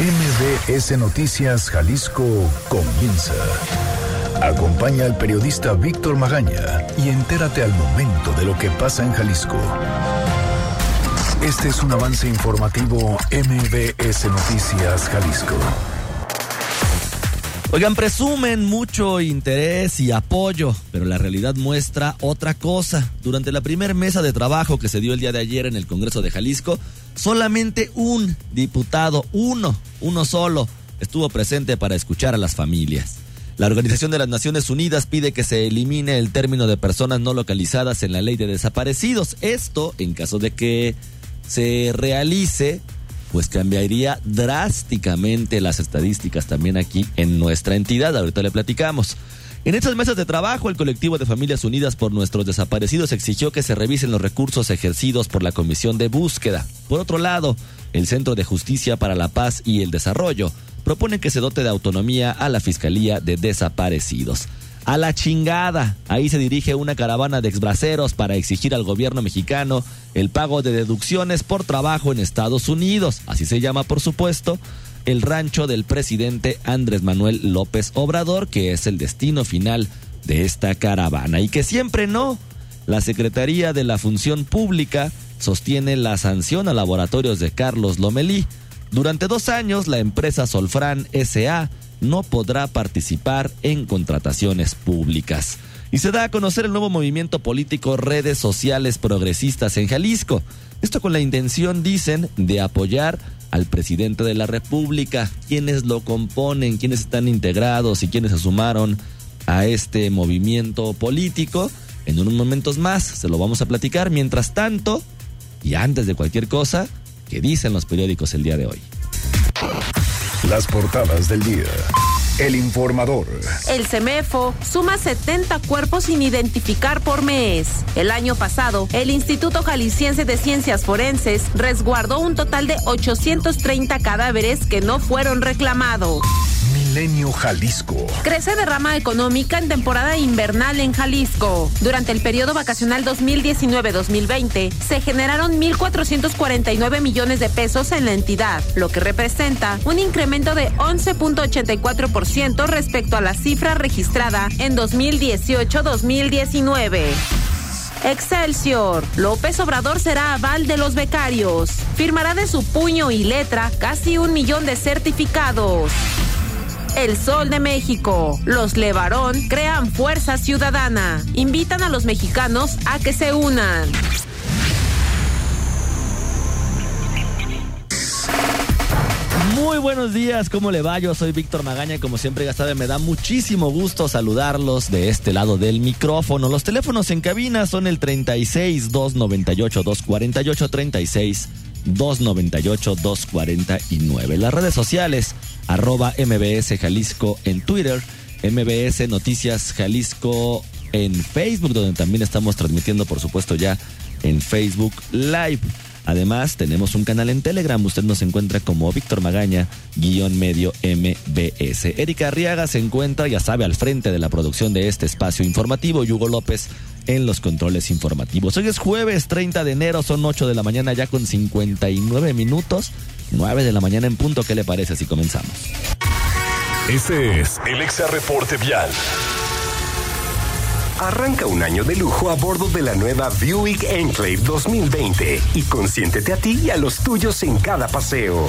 MBS Noticias Jalisco comienza. Acompaña al periodista Víctor Magaña y entérate al momento de lo que pasa en Jalisco. Este es un avance informativo MBS Noticias Jalisco. Oigan, presumen mucho interés y apoyo, pero la realidad muestra otra cosa. Durante la primera mesa de trabajo que se dio el día de ayer en el Congreso de Jalisco, solamente un diputado, uno, uno solo, estuvo presente para escuchar a las familias. La Organización de las Naciones Unidas pide que se elimine el término de personas no localizadas en la ley de desaparecidos. Esto en caso de que se realice pues cambiaría drásticamente las estadísticas también aquí en nuestra entidad. Ahorita le platicamos. En estas mesas de trabajo, el colectivo de Familias Unidas por Nuestros Desaparecidos exigió que se revisen los recursos ejercidos por la Comisión de Búsqueda. Por otro lado, el Centro de Justicia para la Paz y el Desarrollo propone que se dote de autonomía a la Fiscalía de Desaparecidos. A la chingada. Ahí se dirige una caravana de exbraceros para exigir al gobierno mexicano el pago de deducciones por trabajo en Estados Unidos. Así se llama, por supuesto, el rancho del presidente Andrés Manuel López Obrador, que es el destino final de esta caravana. Y que siempre no. La Secretaría de la Función Pública sostiene la sanción a laboratorios de Carlos Lomelí. Durante dos años, la empresa Solfran SA no podrá participar en contrataciones públicas. Y se da a conocer el nuevo movimiento político Redes Sociales Progresistas en Jalisco. Esto con la intención, dicen, de apoyar al presidente de la República, quienes lo componen, quienes están integrados y quienes se sumaron a este movimiento político. En unos momentos más se lo vamos a platicar. Mientras tanto, y antes de cualquier cosa, ¿qué dicen los periódicos el día de hoy? Las portadas del día. El informador. El CEMEFO suma 70 cuerpos sin identificar por mes. El año pasado, el Instituto Jalisciense de Ciencias Forenses resguardó un total de 830 cadáveres que no fueron reclamados. Milenio Jalisco. Crece derrama económica en temporada invernal en Jalisco. Durante el periodo vacacional 2019-2020 se generaron 1.449 millones de pesos en la entidad, lo que representa un incremento de 11.84% respecto a la cifra registrada en 2018-2019. Excelsior. López Obrador será aval de los becarios. Firmará de su puño y letra casi un millón de certificados. El Sol de México. Los Levarón crean fuerza ciudadana. Invitan a los mexicanos a que se unan. Muy buenos días, ¿cómo le va? Yo soy Víctor Magaña, como siempre ya saben, me da muchísimo gusto saludarlos de este lado del micrófono. Los teléfonos en cabina son el 36 298 248 36 298 249. Las redes sociales arroba MBS Jalisco en Twitter, MBS Noticias Jalisco en Facebook, donde también estamos transmitiendo, por supuesto, ya en Facebook Live. Además, tenemos un canal en Telegram. Usted nos encuentra como Víctor Magaña, guion medio MBS. Erika Arriaga se encuentra, ya sabe, al frente de la producción de este espacio informativo. Hugo López en los controles informativos. Hoy es jueves 30 de enero, son 8 de la mañana ya con 59 minutos. 9 de la mañana en punto. ¿Qué le parece si comenzamos? Este es el Exa Reporte Vial. Arranca un año de lujo a bordo de la nueva Buick Enclave 2020 y consiéntete a ti y a los tuyos en cada paseo.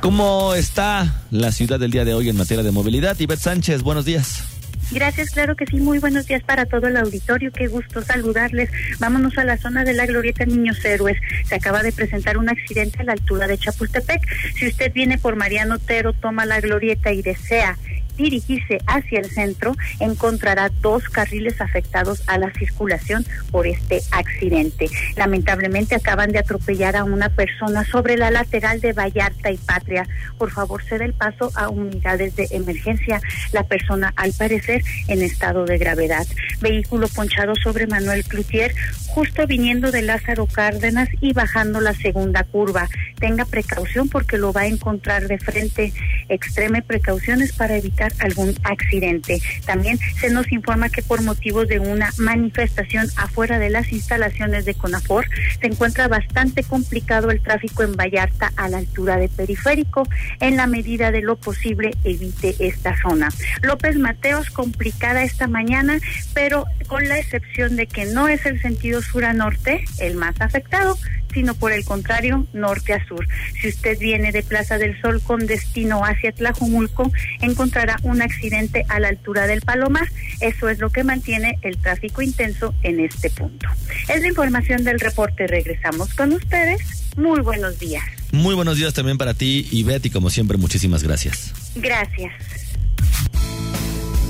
¿Cómo está la ciudad del día de hoy en materia de movilidad? Ivette Sánchez, buenos días. Gracias, claro que sí. Muy buenos días para todo el auditorio. Qué gusto saludarles. Vámonos a la zona de la Glorieta Niños Héroes. Se acaba de presentar un accidente a la altura de Chapultepec. Si usted viene por Mariano Otero, toma la Glorieta y desea dirigirse hacia el centro, encontrará dos carriles afectados a la circulación por este accidente. Lamentablemente acaban de atropellar a una persona sobre la lateral de Vallarta y Patria. Por favor, ceda el paso a unidades de emergencia. La persona, al parecer, en estado de gravedad. Vehículo ponchado sobre Manuel Cloutier, justo viniendo de Lázaro Cárdenas y bajando la segunda curva. Tenga precaución porque lo va a encontrar de frente extreme precauciones para evitar algún accidente. También se nos informa que por motivos de una manifestación afuera de las instalaciones de CONAFOR se encuentra bastante complicado el tráfico en Vallarta a la altura de Periférico. En la medida de lo posible, evite esta zona. López Mateos, complicada esta mañana, pero con la excepción de que no es el sentido sur a norte el más afectado, sino por el contrario, norte a sur. Si usted viene de Plaza del Sol con destino hacia Tlajumulco, encontrará un accidente a la altura del Palomar. Eso es lo que mantiene el tráfico intenso en este punto. Es la información del reporte. Regresamos con ustedes. Muy buenos días. Muy buenos días también para ti y Betty, como siempre, muchísimas gracias. Gracias.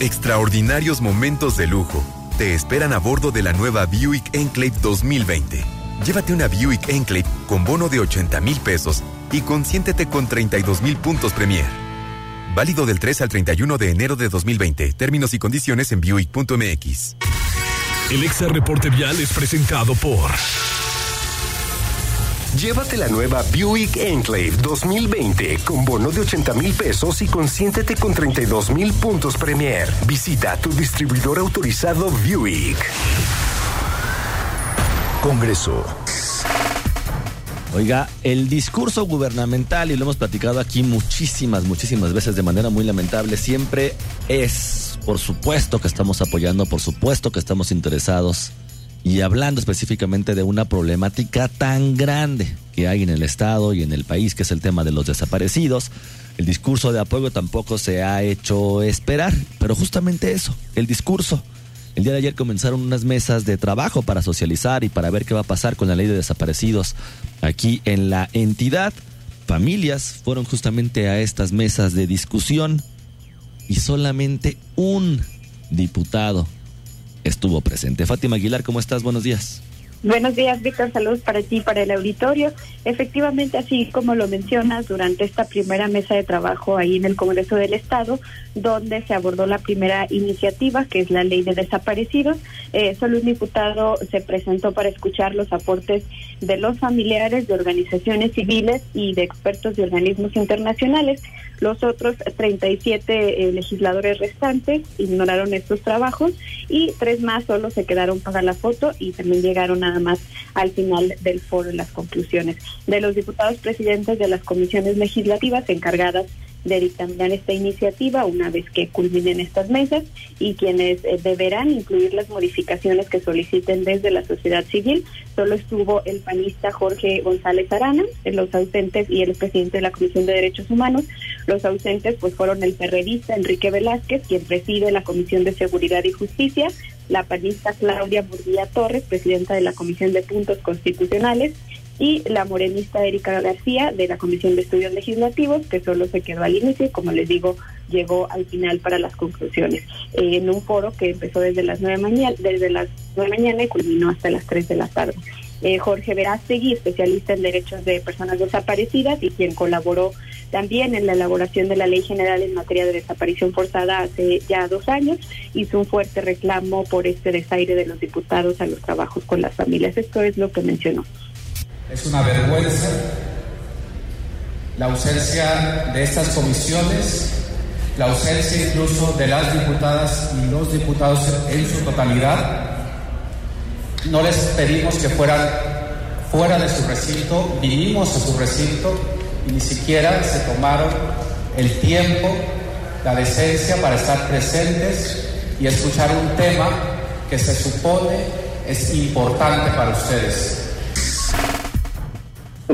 Extraordinarios momentos de lujo te esperan a bordo de la nueva Buick Enclave 2020 Llévate una Buick Enclave con bono de 80 mil pesos y consiéntete con 32 mil puntos Premier. Válido del 3 al 31 de enero de 2020. Términos y condiciones en Buick.mx. El Exa Reporte Vial es presentado por. Llévate la nueva Buick Enclave 2020 con bono de 80 mil pesos y consiéntete con 32 mil puntos Premier. Visita tu distribuidor autorizado Buick. Congreso. Oiga, el discurso gubernamental, y lo hemos platicado aquí muchísimas, muchísimas veces de manera muy lamentable, siempre es, por supuesto que estamos apoyando, por supuesto que estamos interesados, y hablando específicamente de una problemática tan grande que hay en el Estado y en el país, que es el tema de los desaparecidos. El discurso de apoyo tampoco se ha hecho esperar, pero justamente eso, el discurso el día de ayer comenzaron unas mesas de trabajo para socializar y para ver qué va a pasar con la ley de desaparecidos aquí en la entidad. Familias fueron justamente a estas mesas de discusión y solamente un diputado estuvo presente. Fátima Aguilar, ¿cómo estás? Buenos días. Buenos días, Víctor. Saludos para ti y para el auditorio. Efectivamente, así como lo mencionas, durante esta primera mesa de trabajo ahí en el Congreso del Estado, donde se abordó la primera iniciativa, que es la ley de desaparecidos, eh, solo un diputado se presentó para escuchar los aportes de los familiares, de organizaciones civiles y de expertos de organismos internacionales. Los otros 37 eh, legisladores restantes ignoraron estos trabajos y tres más solo se quedaron para la foto y también llegaron nada más al final del foro en las conclusiones. De los diputados presidentes de las comisiones legislativas encargadas de dictaminar esta iniciativa una vez que culminen estas mesas y quienes eh, deberán incluir las modificaciones que soliciten desde la sociedad civil. Solo estuvo el panista Jorge González Arana, los ausentes y el presidente de la Comisión de Derechos Humanos. Los ausentes pues fueron el periodista Enrique Velázquez, quien preside la Comisión de Seguridad y Justicia, la panista Claudia Burdía Torres, presidenta de la Comisión de Puntos Constitucionales, y la morenista Erika García de la Comisión de Estudios Legislativos, que solo se quedó al inicio y, como les digo, llegó al final para las conclusiones. Eh, en un foro que empezó desde las nueve mañana, desde las nueve mañana y culminó hasta las tres de la tarde. Eh, Jorge Verástegui, especialista en derechos de personas desaparecidas y quien colaboró también en la elaboración de la Ley General en materia de desaparición forzada hace ya dos años, hizo un fuerte reclamo por este desaire de los diputados a los trabajos con las familias. Esto es lo que mencionó. Es una vergüenza la ausencia de estas comisiones, la ausencia incluso de las diputadas y los diputados en su totalidad. No les pedimos que fueran fuera de su recinto, vinimos a su recinto y ni siquiera se tomaron el tiempo, la decencia para estar presentes y escuchar un tema que se supone es importante para ustedes.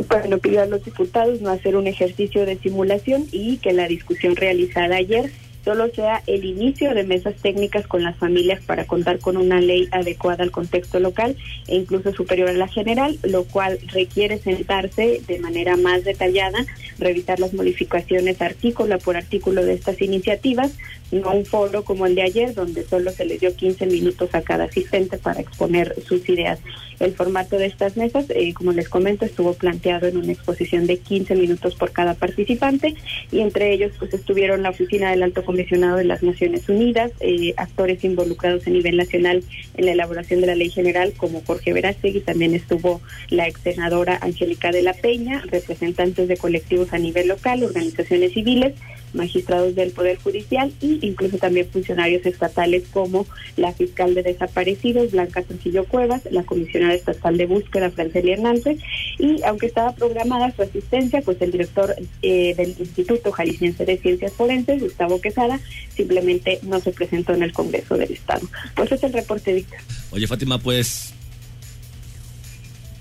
Bueno, pidió a los diputados no hacer un ejercicio de simulación y que la discusión realizada ayer solo sea el inicio de mesas técnicas con las familias para contar con una ley adecuada al contexto local e incluso superior a la general, lo cual requiere sentarse de manera más detallada, revisar las modificaciones artículo por artículo de estas iniciativas, no un foro como el de ayer, donde solo se les dio 15 minutos a cada asistente para exponer sus ideas. El formato de estas mesas, eh, como les comento, estuvo planteado en una exposición de 15 minutos por cada participante y entre ellos pues estuvieron la oficina del Alto Comisionado de las Naciones Unidas, eh, actores involucrados a nivel nacional en la elaboración de la ley general como Jorge Verástegui, también estuvo la ex senadora Angélica de la Peña, representantes de colectivos a nivel local, organizaciones civiles magistrados del Poder Judicial e incluso también funcionarios estatales como la fiscal de desaparecidos, Blanca Trujillo Cuevas, la comisionada estatal de búsqueda, Francelia Hernández, y aunque estaba programada su asistencia, pues el director eh, del Instituto Jalisciense de Ciencias Forenses, Gustavo Quesada, simplemente no se presentó en el Congreso del Estado. Pues es el reporte, Víctor. Oye, Fátima, pues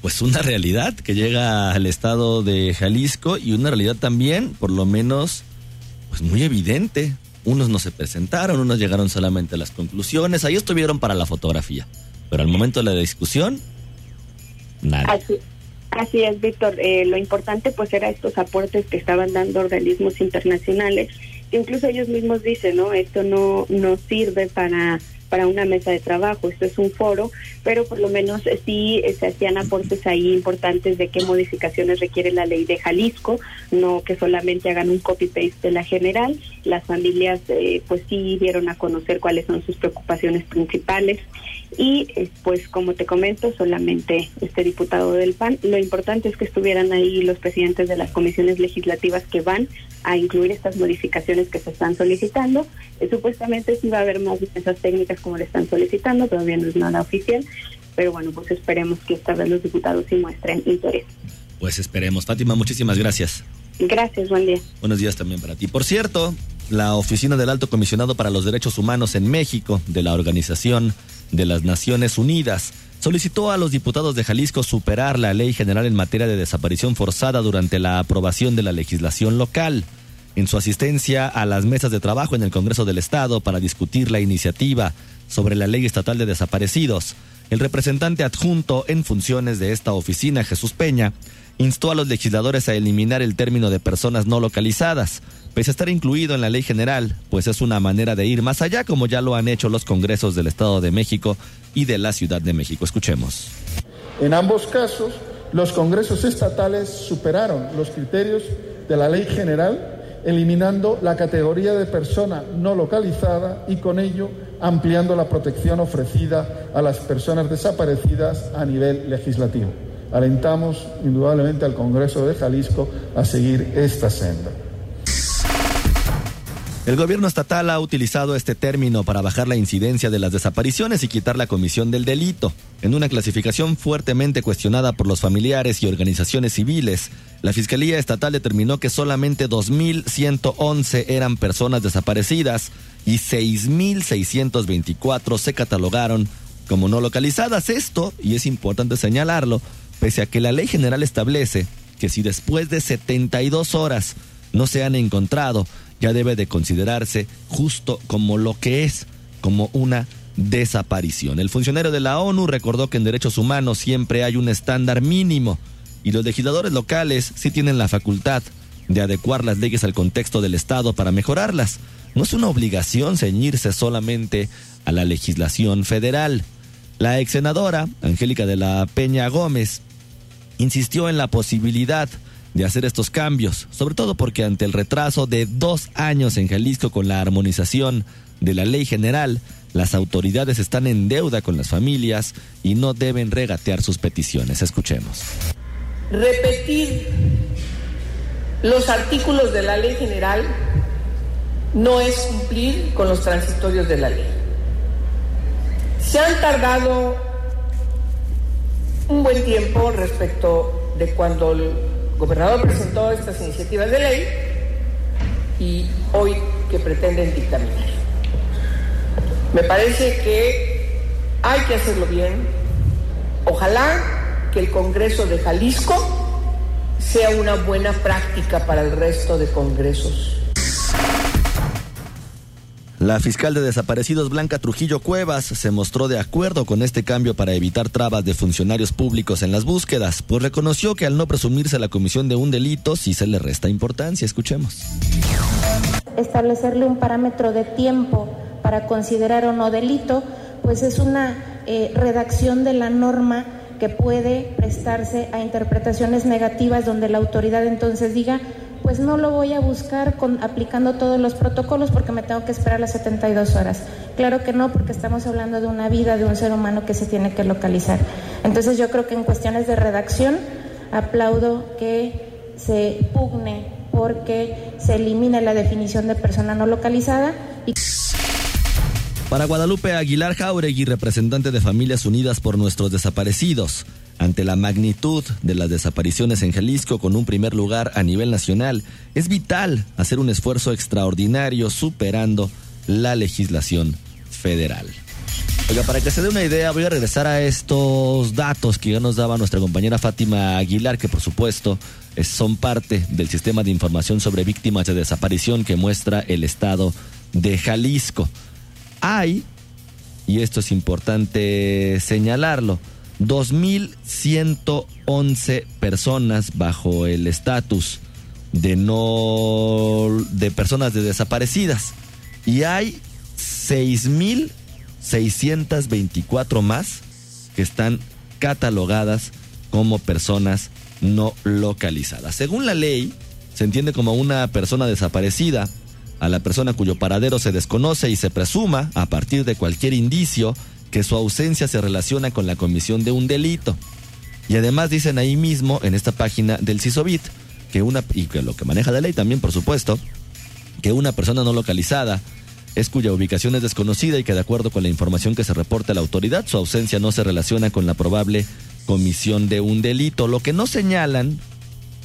pues una realidad que llega al estado de Jalisco y una realidad también, por lo menos, pues muy evidente. Unos no se presentaron, unos llegaron solamente a las conclusiones, ahí estuvieron para la fotografía, pero al momento de la discusión, nada. Así, es, Víctor. Eh, lo importante pues era estos aportes que estaban dando organismos internacionales, incluso ellos mismos dicen, ¿no? Esto no, no sirve para para una mesa de trabajo. Esto es un foro, pero por lo menos sí eh, se hacían aportes ahí importantes de qué modificaciones requiere la ley de Jalisco, no que solamente hagan un copy-paste de la general. Las familias eh, pues sí dieron a conocer cuáles son sus preocupaciones principales y pues como te comento, solamente este diputado del PAN. Lo importante es que estuvieran ahí los presidentes de las comisiones legislativas que van a incluir estas modificaciones que se están solicitando. supuestamente sí va a haber más defensas técnicas como le están solicitando, todavía no es nada oficial, pero bueno, pues esperemos que esta vez los diputados sí muestren interés. Pues esperemos. Fátima, muchísimas gracias. Gracias, buen día. Buenos días también para ti. Por cierto, la Oficina del Alto Comisionado para los Derechos Humanos en México, de la Organización de las Naciones Unidas, solicitó a los diputados de Jalisco superar la ley general en materia de desaparición forzada durante la aprobación de la legislación local. En su asistencia a las mesas de trabajo en el Congreso del Estado para discutir la iniciativa sobre la ley estatal de desaparecidos, el representante adjunto en funciones de esta oficina, Jesús Peña, instó a los legisladores a eliminar el término de personas no localizadas, pese a estar incluido en la ley general, pues es una manera de ir más allá como ya lo han hecho los congresos del Estado de México y de la Ciudad de México. Escuchemos. En ambos casos, los congresos estatales superaron los criterios de la ley general, eliminando la categoría de persona no localizada y con ello ampliando la protección ofrecida a las personas desaparecidas a nivel legislativo. Alentamos indudablemente al Congreso de Jalisco a seguir esta senda. El gobierno estatal ha utilizado este término para bajar la incidencia de las desapariciones y quitar la comisión del delito. En una clasificación fuertemente cuestionada por los familiares y organizaciones civiles, la Fiscalía Estatal determinó que solamente 2.111 eran personas desaparecidas y 6.624 se catalogaron como no localizadas. Esto, y es importante señalarlo, pese a que la ley general establece que si después de 72 horas no se han encontrado, ya debe de considerarse justo como lo que es, como una desaparición. El funcionario de la ONU recordó que en derechos humanos siempre hay un estándar mínimo y los legisladores locales sí tienen la facultad de adecuar las leyes al contexto del Estado para mejorarlas. No es una obligación ceñirse solamente a la legislación federal. La ex senadora, Angélica de la Peña Gómez, insistió en la posibilidad de hacer estos cambios, sobre todo porque ante el retraso de dos años en Jalisco con la armonización de la ley general, las autoridades están en deuda con las familias y no deben regatear sus peticiones. Escuchemos. Repetir los artículos de la ley general no es cumplir con los transitorios de la ley. Se han tardado un buen tiempo respecto de cuando el gobernador presentó estas iniciativas de ley y hoy que pretenden dictaminar. Me parece que hay que hacerlo bien. Ojalá que el Congreso de Jalisco sea una buena práctica para el resto de congresos. La fiscal de desaparecidos Blanca Trujillo Cuevas se mostró de acuerdo con este cambio para evitar trabas de funcionarios públicos en las búsquedas, pues reconoció que al no presumirse la comisión de un delito sí se le resta importancia. Escuchemos. Establecerle un parámetro de tiempo para considerar o no delito, pues es una eh, redacción de la norma que puede prestarse a interpretaciones negativas donde la autoridad entonces diga pues no lo voy a buscar con, aplicando todos los protocolos porque me tengo que esperar las 72 horas. Claro que no, porque estamos hablando de una vida de un ser humano que se tiene que localizar. Entonces yo creo que en cuestiones de redacción aplaudo que se pugne porque se elimina la definición de persona no localizada. Y... Para Guadalupe Aguilar Jauregui, representante de Familias Unidas por Nuestros Desaparecidos, ante la magnitud de las desapariciones en Jalisco con un primer lugar a nivel nacional, es vital hacer un esfuerzo extraordinario superando la legislación federal. Oiga, para que se dé una idea, voy a regresar a estos datos que ya nos daba nuestra compañera Fátima Aguilar, que por supuesto son parte del sistema de información sobre víctimas de desaparición que muestra el estado de Jalisco. Hay, y esto es importante señalarlo, 2.111 personas bajo el estatus de no de personas de desaparecidas y hay 6.624 más que están catalogadas como personas no localizadas. Según la ley, se entiende como una persona desaparecida a la persona cuyo paradero se desconoce y se presuma, a partir de cualquier indicio, que su ausencia se relaciona con la comisión de un delito. Y además dicen ahí mismo, en esta página del CISOBIT, que una, y que lo que maneja la ley también, por supuesto, que una persona no localizada es cuya ubicación es desconocida y que de acuerdo con la información que se reporta a la autoridad, su ausencia no se relaciona con la probable comisión de un delito. Lo que no señalan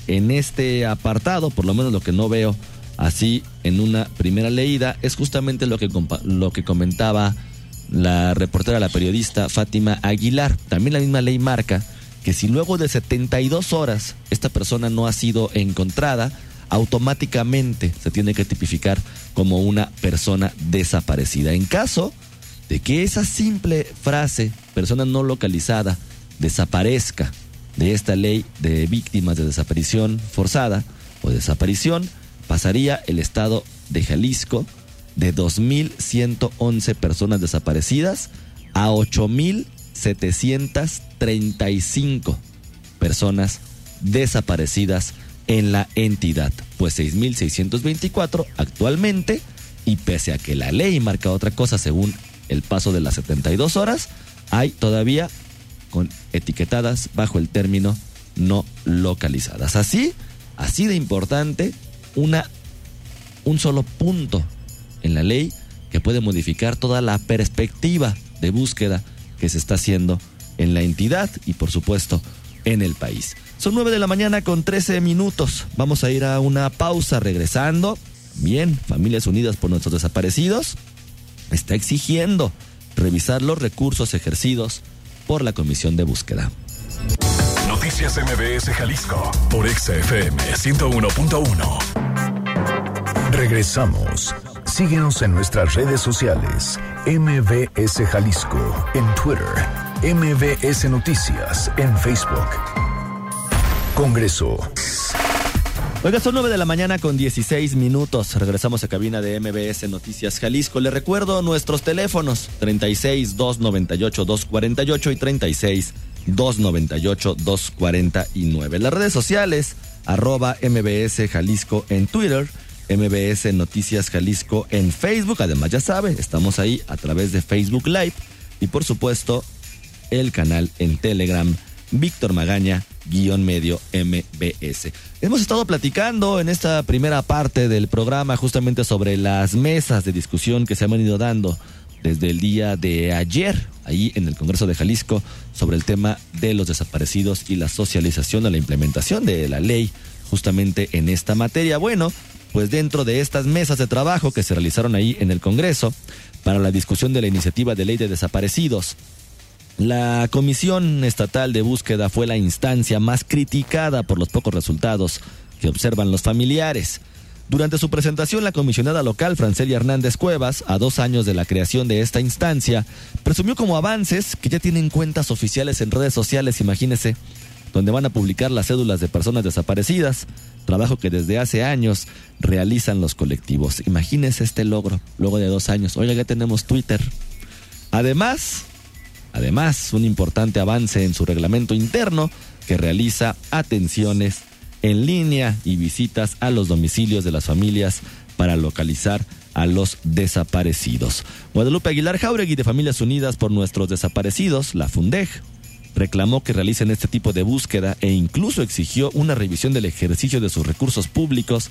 en este apartado, por lo menos lo que no veo así en una primera leída, es justamente lo que, lo que comentaba la reportera, la periodista Fátima Aguilar. También la misma ley marca que si luego de 72 horas esta persona no ha sido encontrada, automáticamente se tiene que tipificar como una persona desaparecida. En caso de que esa simple frase, persona no localizada, desaparezca de esta ley de víctimas de desaparición forzada o desaparición, pasaría el estado de Jalisco de 2.111 personas desaparecidas a 8.735 personas desaparecidas en la entidad, pues 6.624 actualmente, y pese a que la ley marca otra cosa según el paso de las 72 horas, hay todavía con etiquetadas bajo el término no localizadas. Así, así de importante, una, un solo punto en la ley que puede modificar toda la perspectiva de búsqueda que se está haciendo en la entidad y por supuesto en el país. Son 9 de la mañana con 13 minutos. Vamos a ir a una pausa regresando. Bien, Familias Unidas por nuestros desaparecidos está exigiendo revisar los recursos ejercidos por la Comisión de Búsqueda. Noticias MBS Jalisco por XFM 101.1. Regresamos. Síguenos en nuestras redes sociales. MBS Jalisco en Twitter. MBS Noticias en Facebook. Congreso. Oiga, son 9 de la mañana con 16 minutos. Regresamos a cabina de MBS Noticias Jalisco. Le recuerdo nuestros teléfonos: 36 298 248 y 36 298 249. Las redes sociales: arroba MBS Jalisco en Twitter. MBS Noticias Jalisco en Facebook. Además, ya sabe, estamos ahí a través de Facebook Live y por supuesto el canal en Telegram Víctor Magaña guion medio MBS. Hemos estado platicando en esta primera parte del programa justamente sobre las mesas de discusión que se han venido dando desde el día de ayer, ahí en el Congreso de Jalisco, sobre el tema de los desaparecidos y la socialización o la implementación de la ley justamente en esta materia. Bueno, pues dentro de estas mesas de trabajo que se realizaron ahí en el Congreso para la discusión de la iniciativa de ley de desaparecidos, la Comisión Estatal de Búsqueda fue la instancia más criticada por los pocos resultados que observan los familiares. Durante su presentación, la comisionada local Francelia Hernández Cuevas, a dos años de la creación de esta instancia, presumió como avances que ya tienen cuentas oficiales en redes sociales, imagínese, donde van a publicar las cédulas de personas desaparecidas, trabajo que desde hace años realizan los colectivos. Imagínese este logro, luego de dos años. Oiga, ya tenemos Twitter. Además, además, un importante avance en su reglamento interno que realiza atenciones en línea y visitas a los domicilios de las familias para localizar a los desaparecidos. Guadalupe Aguilar Jauregui de Familias Unidas por Nuestros Desaparecidos, la FUNDEJ, reclamó que realicen este tipo de búsqueda e incluso exigió una revisión del ejercicio de sus recursos públicos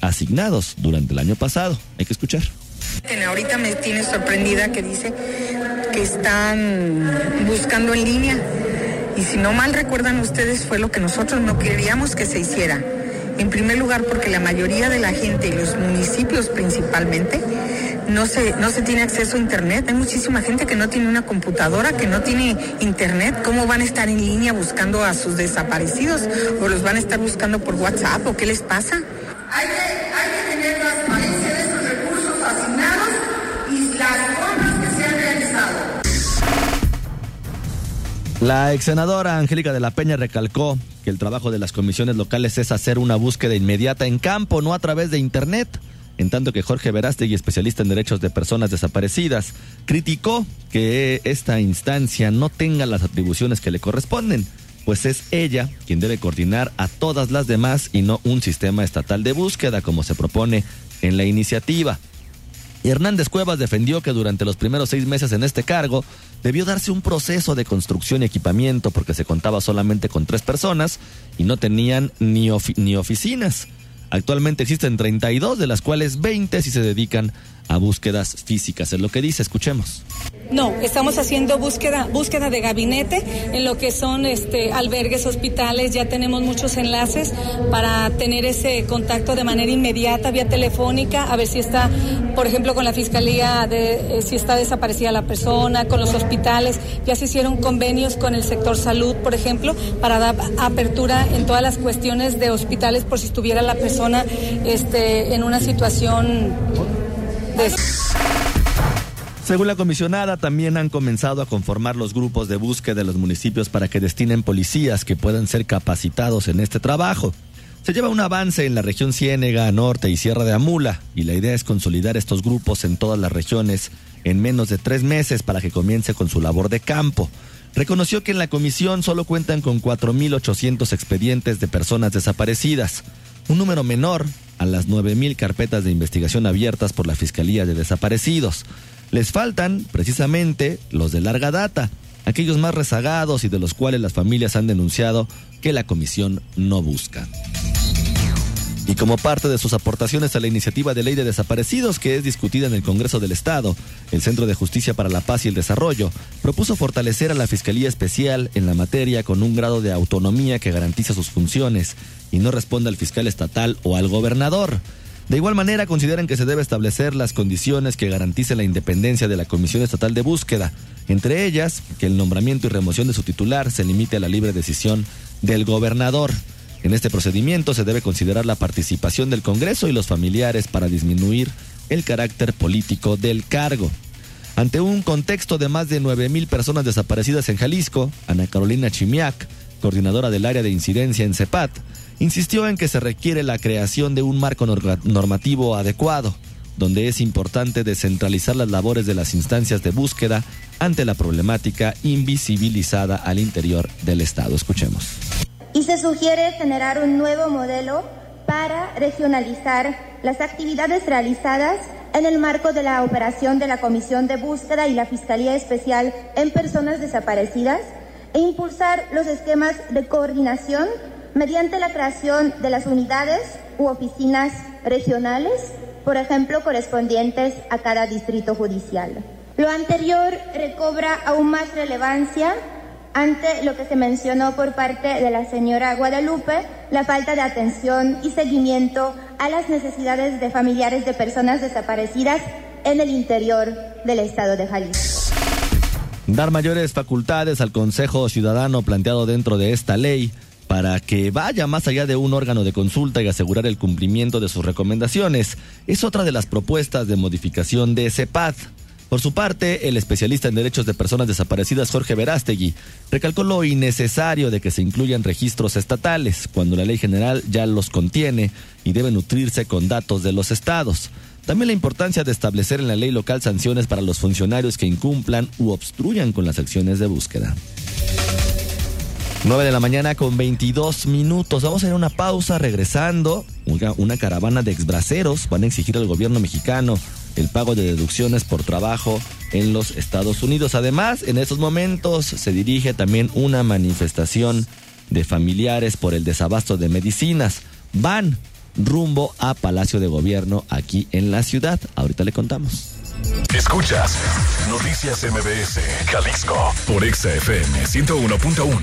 asignados durante el año pasado. Hay que escuchar. Ahorita me tiene sorprendida que dice que están buscando en línea. Y si no mal recuerdan ustedes, fue lo que nosotros no queríamos que se hiciera. En primer lugar, porque la mayoría de la gente y los municipios principalmente no se, no se tiene acceso a Internet. Hay muchísima gente que no tiene una computadora, que no tiene Internet. ¿Cómo van a estar en línea buscando a sus desaparecidos? ¿O los van a estar buscando por WhatsApp? ¿O qué les pasa? La ex senadora Angélica de la Peña recalcó que el trabajo de las comisiones locales es hacer una búsqueda inmediata en campo, no a través de Internet en tanto que Jorge Verástegui, especialista en derechos de personas desaparecidas, criticó que esta instancia no tenga las atribuciones que le corresponden, pues es ella quien debe coordinar a todas las demás y no un sistema estatal de búsqueda como se propone en la iniciativa. Hernández Cuevas defendió que durante los primeros seis meses en este cargo debió darse un proceso de construcción y equipamiento porque se contaba solamente con tres personas y no tenían ni, ni oficinas. Actualmente existen 32, de las cuales 20 si se dedican a búsquedas físicas. Es lo que dice, escuchemos. No, estamos haciendo búsqueda, búsqueda de gabinete en lo que son este, albergues, hospitales. Ya tenemos muchos enlaces para tener ese contacto de manera inmediata, vía telefónica, a ver si está, por ejemplo, con la fiscalía, de, eh, si está desaparecida la persona, con los hospitales. Ya se hicieron convenios con el sector salud, por ejemplo, para dar apertura en todas las cuestiones de hospitales por si estuviera la persona este, en una situación según la comisionada, también han comenzado a conformar los grupos de búsqueda de los municipios para que destinen policías que puedan ser capacitados en este trabajo. Se lleva un avance en la región Ciénega, Norte y Sierra de Amula, y la idea es consolidar estos grupos en todas las regiones en menos de tres meses para que comience con su labor de campo. Reconoció que en la comisión solo cuentan con 4.800 expedientes de personas desaparecidas, un número menor a las 9.000 carpetas de investigación abiertas por la Fiscalía de Desaparecidos. Les faltan, precisamente, los de larga data, aquellos más rezagados y de los cuales las familias han denunciado que la comisión no busca. Y como parte de sus aportaciones a la iniciativa de ley de desaparecidos que es discutida en el Congreso del Estado, el Centro de Justicia para la Paz y el Desarrollo propuso fortalecer a la Fiscalía Especial en la materia con un grado de autonomía que garantiza sus funciones y no responda al fiscal estatal o al gobernador. De igual manera, consideran que se debe establecer las condiciones que garanticen la independencia de la Comisión Estatal de Búsqueda, entre ellas que el nombramiento y remoción de su titular se limite a la libre decisión del gobernador. En este procedimiento se debe considerar la participación del Congreso y los familiares para disminuir el carácter político del cargo. Ante un contexto de más de 9.000 personas desaparecidas en Jalisco, Ana Carolina Chimiak, coordinadora del área de incidencia en CEPAT, insistió en que se requiere la creación de un marco normativo adecuado, donde es importante descentralizar las labores de las instancias de búsqueda ante la problemática invisibilizada al interior del Estado. Escuchemos y se sugiere generar un nuevo modelo para regionalizar las actividades realizadas en el marco de la operación de la Comisión de Búsqueda y la Fiscalía Especial en Personas Desaparecidas e impulsar los esquemas de coordinación mediante la creación de las unidades u oficinas regionales, por ejemplo, correspondientes a cada distrito judicial. Lo anterior recobra aún más relevancia ante lo que se mencionó por parte de la señora Guadalupe, la falta de atención y seguimiento a las necesidades de familiares de personas desaparecidas en el interior del estado de Jalisco. Dar mayores facultades al Consejo Ciudadano planteado dentro de esta ley para que vaya más allá de un órgano de consulta y asegurar el cumplimiento de sus recomendaciones es otra de las propuestas de modificación de CEPAD. Por su parte, el especialista en derechos de personas desaparecidas Jorge Verástegui recalcó lo innecesario de que se incluyan registros estatales cuando la ley general ya los contiene y debe nutrirse con datos de los estados. También la importancia de establecer en la ley local sanciones para los funcionarios que incumplan u obstruyan con las acciones de búsqueda. 9 de la mañana con 22 minutos. Vamos a ir a una pausa regresando. Una, caravana de exbraceros van a exigir al gobierno mexicano el pago de deducciones por trabajo en los Estados Unidos. Además, en estos momentos se dirige también una manifestación de familiares por el desabasto de medicinas. Van rumbo a Palacio de Gobierno aquí en la ciudad. Ahorita le contamos. Escuchas Noticias MBS, Jalisco, por XFM 101.1.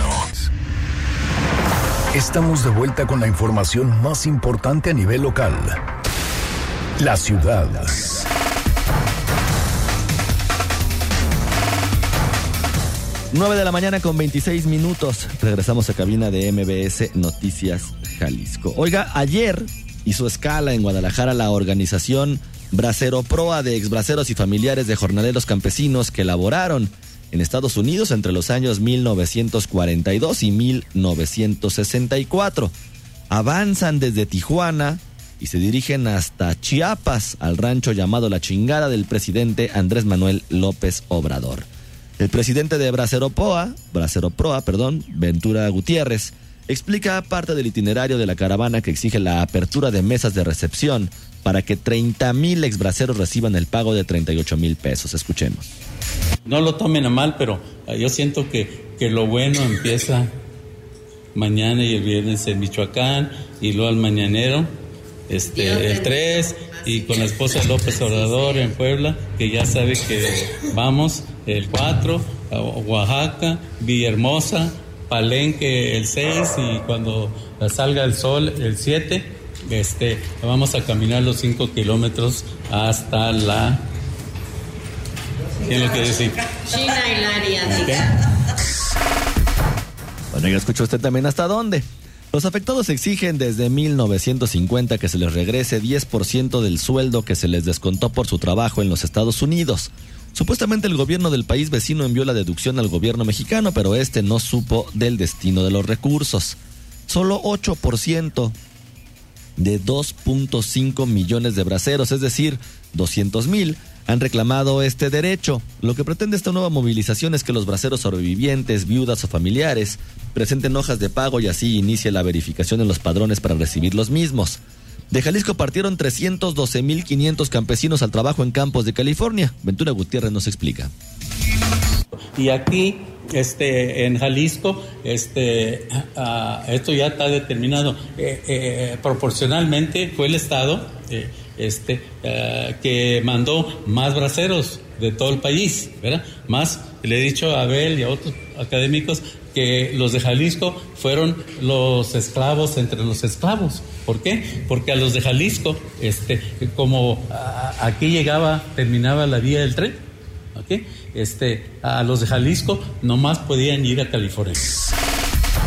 Estamos de vuelta con la información más importante a nivel local. La ciudad. 9 de la mañana con 26 minutos. Regresamos a cabina de MBS Noticias Jalisco. Oiga, ayer hizo escala en Guadalajara la organización Bracero Proa de exbraceros y familiares de jornaleros campesinos que laboraron en Estados Unidos entre los años 1942 y 1964. Avanzan desde Tijuana y se dirigen hasta Chiapas, al rancho llamado La Chingada del presidente Andrés Manuel López Obrador. El presidente de Bracero Proa, Bracero Proa, perdón, Ventura Gutiérrez, explica parte del itinerario de la caravana que exige la apertura de mesas de recepción para que 30 mil exbraceros reciban el pago de 38 mil pesos. Escuchemos. No lo tomen a mal, pero eh, yo siento que, que lo bueno empieza mañana y el viernes en Michoacán y luego al mañanero, este, el 3 y con la esposa López Obrador en Puebla, que ya sabe que vamos el 4, a Oaxaca, Villahermosa, Palenque el 6 y cuando salga el sol el 7, este, vamos a caminar los 5 kilómetros hasta la... ¿Quién lo quiere decir? China y la Bueno, ya escuchó usted también hasta dónde. Los afectados exigen desde 1950 que se les regrese 10% del sueldo que se les descontó por su trabajo en los Estados Unidos. Supuestamente el gobierno del país vecino envió la deducción al gobierno mexicano, pero este no supo del destino de los recursos. Solo 8% de 2.5 millones de braceros, es decir, 200 mil, han reclamado este derecho. Lo que pretende esta nueva movilización es que los braceros sobrevivientes, viudas o familiares presenten hojas de pago y así inicie la verificación en los padrones para recibir los mismos. De Jalisco partieron 312.500 campesinos al trabajo en campos de California. Ventura Gutiérrez nos explica. Y aquí, este, en Jalisco, este, ah, esto ya está determinado. Eh, eh, proporcionalmente fue el Estado eh, este, ah, que mandó más braceros de todo el país, ¿verdad? Más, le he dicho a Abel y a otros académicos que los de Jalisco fueron los esclavos entre los esclavos. ¿Por qué? Porque a los de Jalisco, este, como aquí llegaba, terminaba la vía del tren. Este, a los de Jalisco nomás podían ir a California.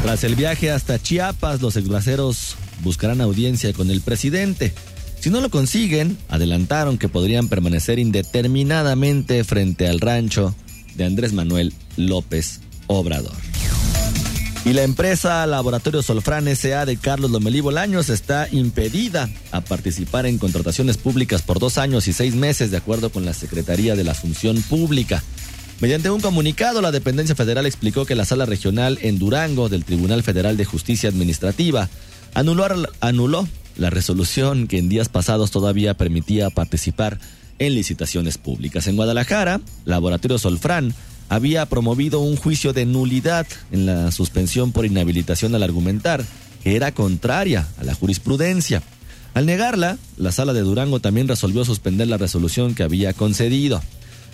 Tras el viaje hasta Chiapas, los exbraceros buscarán audiencia con el presidente. Si no lo consiguen, adelantaron que podrían permanecer indeterminadamente frente al rancho de Andrés Manuel López Obrador. Y la empresa Laboratorio Solfran SA de Carlos Lomelí Bolaños está impedida a participar en contrataciones públicas por dos años y seis meses, de acuerdo con la Secretaría de la Función Pública. Mediante un comunicado, la dependencia federal explicó que la sala regional en Durango del Tribunal Federal de Justicia Administrativa anuló, anuló la resolución que en días pasados todavía permitía participar en licitaciones públicas. En Guadalajara, Laboratorio Solfran había promovido un juicio de nulidad en la suspensión por inhabilitación al argumentar, que era contraria a la jurisprudencia. Al negarla, la sala de Durango también resolvió suspender la resolución que había concedido.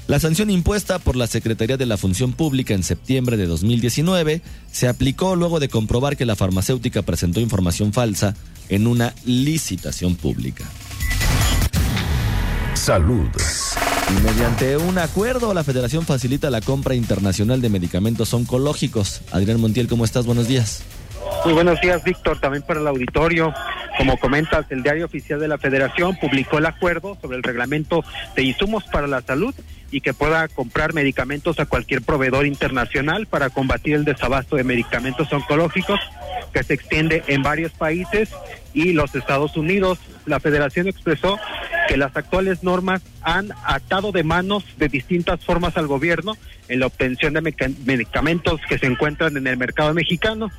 La sanción impuesta por la Secretaría de la Función Pública en septiembre de 2019 se aplicó luego de comprobar que la farmacéutica presentó información falsa en una licitación pública. Salud. Y mediante un acuerdo, la Federación facilita la compra internacional de medicamentos oncológicos. Adrián Montiel, ¿cómo estás? Buenos días. Muy buenos días, Víctor, también para el auditorio. Como comentas, el diario oficial de la Federación publicó el acuerdo sobre el reglamento de insumos para la salud y que pueda comprar medicamentos a cualquier proveedor internacional para combatir el desabasto de medicamentos oncológicos que se extiende en varios países y los Estados Unidos. La Federación expresó que las actuales normas han atado de manos de distintas formas al gobierno en la obtención de medicamentos que se encuentran en el mercado mexicano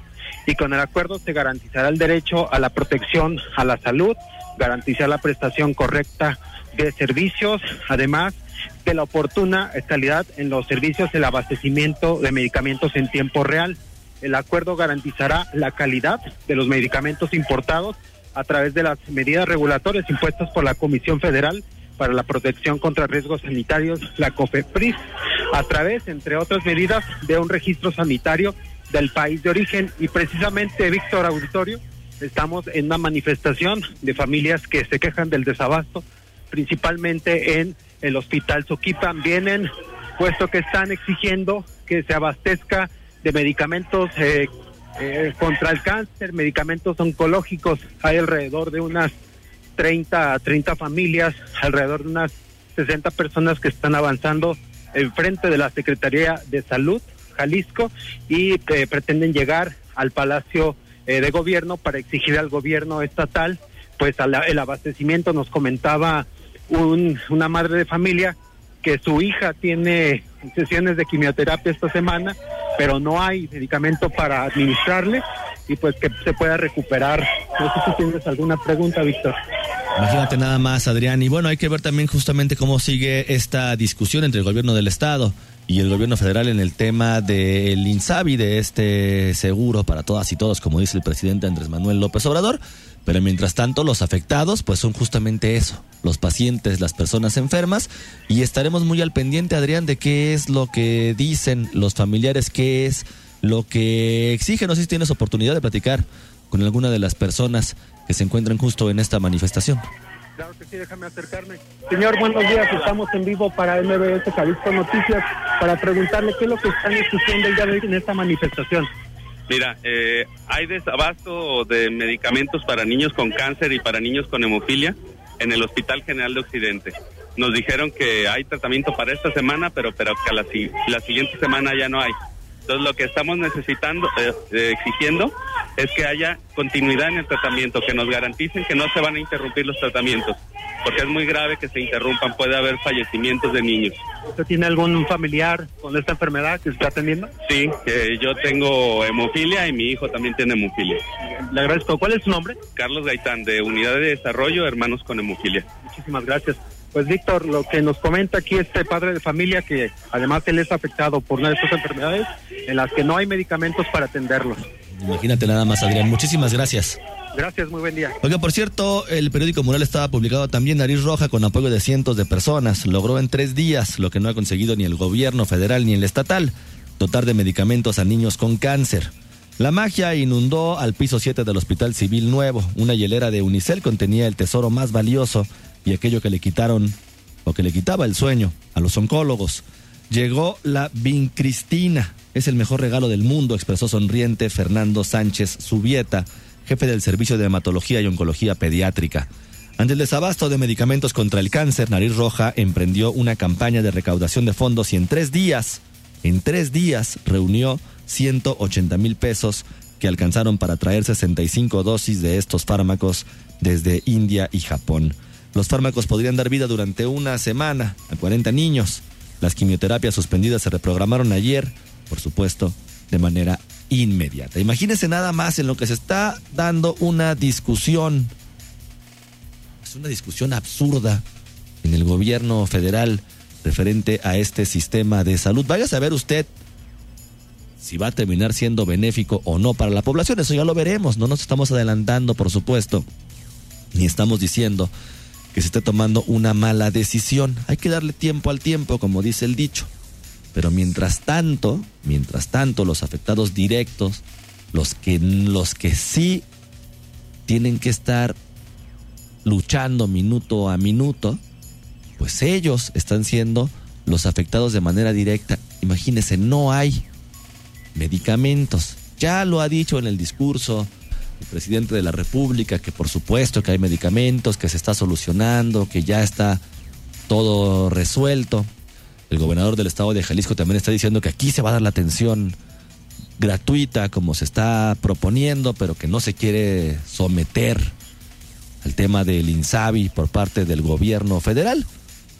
y con el acuerdo se garantizará el derecho a la protección a la salud, garantizar la prestación correcta de servicios, además de la oportuna calidad en los servicios del abastecimiento de medicamentos en tiempo real. El acuerdo garantizará la calidad de los medicamentos importados a través de las medidas regulatorias impuestas por la Comisión Federal para la Protección contra Riesgos Sanitarios, la COFEPRIS, a través, entre otras medidas, de un registro sanitario del país de origen. Y precisamente, Víctor Auditorio, estamos en una manifestación de familias que se quejan del desabasto, principalmente en el Hospital Soquipan. Vienen, puesto que están exigiendo que se abastezca de medicamentos eh, eh, contra el cáncer, medicamentos oncológicos. Hay alrededor de unas 30 30 familias, alrededor de unas 60 personas que están avanzando en frente de la Secretaría de Salud Jalisco y eh, pretenden llegar al Palacio eh, de Gobierno para exigir al gobierno estatal pues el abastecimiento. Nos comentaba un, una madre de familia que su hija tiene sesiones de quimioterapia esta semana, pero no hay medicamento para administrarle y pues que se pueda recuperar. No sé si tienes alguna pregunta, Víctor. Imagínate nada más, Adrián. Y bueno, hay que ver también justamente cómo sigue esta discusión entre el gobierno del Estado y el gobierno federal en el tema del INSABI, de este seguro para todas y todos, como dice el presidente Andrés Manuel López Obrador. Pero mientras tanto, los afectados, pues son justamente eso, los pacientes, las personas enfermas. Y estaremos muy al pendiente, Adrián, de qué es lo que dicen los familiares, qué es lo que exigen. No sé si tienes oportunidad de platicar con alguna de las personas que se encuentran justo en esta manifestación. Claro que sí, déjame acercarme. Señor, buenos días. Estamos en vivo para MBS Jalisco Noticias para preguntarle qué es lo que están exigiendo el de hoy en esta manifestación. Mira, eh, hay desabasto de medicamentos para niños con cáncer y para niños con hemofilia en el Hospital General de Occidente. Nos dijeron que hay tratamiento para esta semana, pero, pero que la, la siguiente semana ya no hay. Entonces lo que estamos necesitando, eh, eh, exigiendo, es que haya continuidad en el tratamiento, que nos garanticen que no se van a interrumpir los tratamientos, porque es muy grave que se interrumpan, puede haber fallecimientos de niños. ¿Usted tiene algún familiar con esta enfermedad que está atendiendo? Sí, yo tengo hemofilia y mi hijo también tiene hemofilia. Le agradezco. ¿Cuál es su nombre? Carlos Gaitán, de Unidad de Desarrollo Hermanos con Hemofilia. Muchísimas gracias. Pues Víctor, lo que nos comenta aquí este padre de familia, que además él es afectado por una de estas enfermedades en las que no hay medicamentos para atenderlos. Imagínate nada más, Adrián. Muchísimas gracias. Gracias, muy buen día. Oiga, por cierto, el periódico Mural estaba publicado también Nariz Roja con apoyo de cientos de personas. Logró en tres días lo que no ha conseguido ni el gobierno federal ni el estatal, dotar de medicamentos a niños con cáncer. La magia inundó al piso 7 del Hospital Civil Nuevo. Una hielera de Unicel contenía el tesoro más valioso y aquello que le quitaron o que le quitaba el sueño a los oncólogos. Llegó la Vincristina. Es el mejor regalo del mundo, expresó sonriente Fernando Sánchez Subieta, jefe del Servicio de Hematología y Oncología Pediátrica. Ante el desabasto de medicamentos contra el cáncer, Nariz Roja emprendió una campaña de recaudación de fondos y en tres días, en tres días, reunió 180 mil pesos que alcanzaron para traer 65 dosis de estos fármacos desde India y Japón. Los fármacos podrían dar vida durante una semana a 40 niños. Las quimioterapias suspendidas se reprogramaron ayer, por supuesto, de manera inmediata. Imagínense nada más en lo que se está dando una discusión. Es una discusión absurda en el gobierno federal referente a este sistema de salud. Vaya a saber usted si va a terminar siendo benéfico o no para la población. Eso ya lo veremos. No nos estamos adelantando, por supuesto. Ni estamos diciendo que se esté tomando una mala decisión. Hay que darle tiempo al tiempo, como dice el dicho. Pero mientras tanto, mientras tanto, los afectados directos, los que, los que sí tienen que estar luchando minuto a minuto, pues ellos están siendo los afectados de manera directa. Imagínense, no hay medicamentos. Ya lo ha dicho en el discurso el presidente de la República, que por supuesto que hay medicamentos, que se está solucionando, que ya está todo resuelto. El gobernador del estado de Jalisco también está diciendo que aquí se va a dar la atención gratuita como se está proponiendo, pero que no se quiere someter al tema del INSABI por parte del gobierno federal.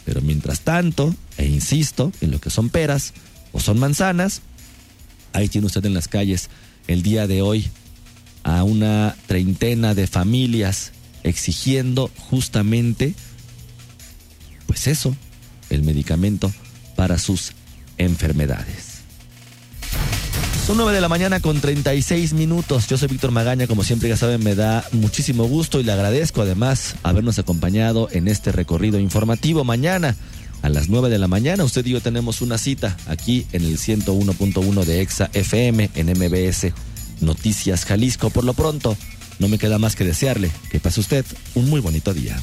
Pero mientras tanto, e insisto, en lo que son peras o son manzanas, ahí tiene usted en las calles el día de hoy a una treintena de familias exigiendo justamente pues eso, el medicamento para sus enfermedades. Son 9 de la mañana con 36 minutos. Yo soy Víctor Magaña, como siempre ya saben, me da muchísimo gusto y le agradezco además habernos acompañado en este recorrido informativo. Mañana a las 9 de la mañana usted y yo tenemos una cita aquí en el 101.1 de Exa FM en MBS Noticias Jalisco. Por lo pronto, no me queda más que desearle que pase usted un muy bonito día.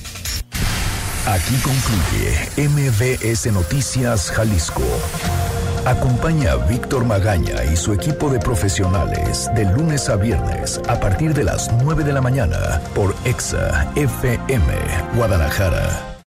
Aquí concluye MBS Noticias Jalisco. Acompaña a Víctor Magaña y su equipo de profesionales de lunes a viernes a partir de las 9 de la mañana por Exa FM Guadalajara.